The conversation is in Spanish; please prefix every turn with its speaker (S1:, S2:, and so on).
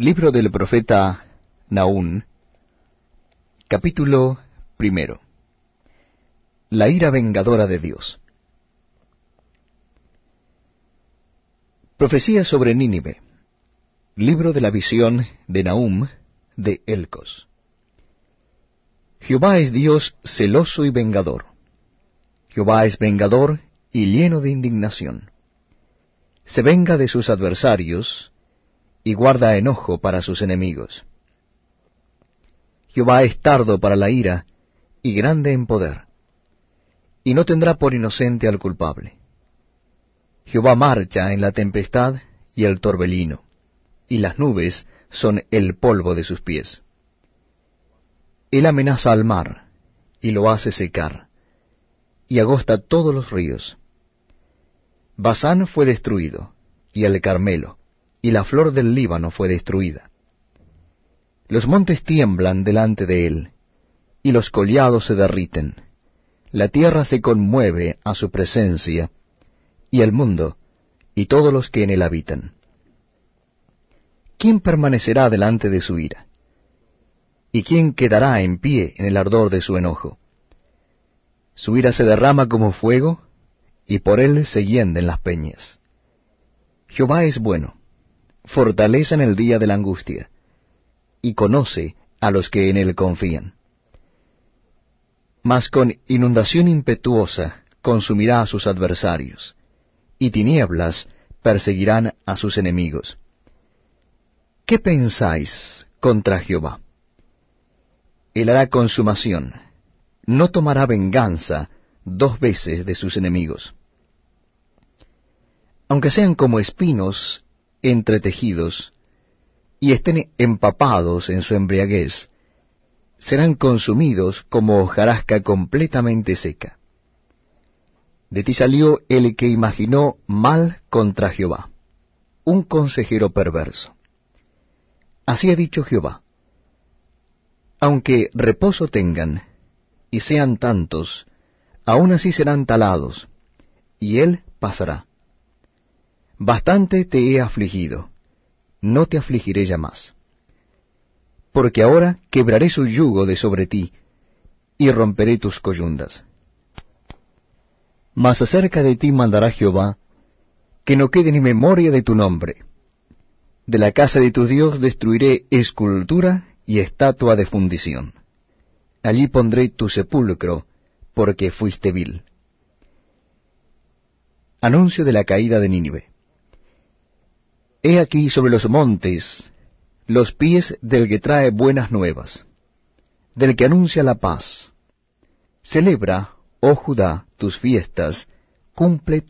S1: Libro del profeta Naún, capítulo primero. La ira vengadora de Dios. Profecía sobre Nínive. Libro de la visión de Nahum de Elcos. Jehová es Dios celoso y vengador. Jehová es vengador y lleno de indignación. Se venga de sus adversarios y guarda enojo para sus enemigos. Jehová es tardo para la ira y grande en poder, y no tendrá por inocente al culpable. Jehová marcha en la tempestad y el torbellino, y las nubes son el polvo de sus pies. Él amenaza al mar, y lo hace secar, y agosta todos los ríos. Basán fue destruido, y el Carmelo, y la flor del Líbano fue destruida. Los montes tiemblan delante de él, y los collados se derriten. La tierra se conmueve a su presencia, y el mundo, y todos los que en él habitan. ¿Quién permanecerá delante de su ira? ¿Y quién quedará en pie en el ardor de su enojo? Su ira se derrama como fuego, y por él se hienden las peñas. Jehová es bueno, fortaleza en el día de la angustia, y conoce a los que en él confían. Mas con inundación impetuosa consumirá a sus adversarios, y tinieblas perseguirán a sus enemigos. ¿Qué pensáis contra Jehová? Él hará consumación, no tomará venganza dos veces de sus enemigos. Aunque sean como espinos entretejidos y estén empapados en su embriaguez, serán consumidos como hojarasca completamente seca. De ti salió el que imaginó mal contra Jehová, un consejero perverso. Así ha dicho Jehová, aunque reposo tengan y sean tantos, aun así serán talados, y él pasará. Bastante te he afligido, no te afligiré ya más. Porque ahora quebraré su yugo de sobre ti, y romperé tus coyundas. Mas acerca de ti mandará Jehová, que no quede ni memoria de tu nombre. De la casa de tu Dios destruiré escultura y estatua de fundición. Allí pondré tu sepulcro, porque fuiste vil. Anuncio de la caída de Nínive. He aquí sobre los montes los pies del que trae buenas nuevas, del que anuncia la paz. Celebra, oh Judá, tus fiestas, cumple tus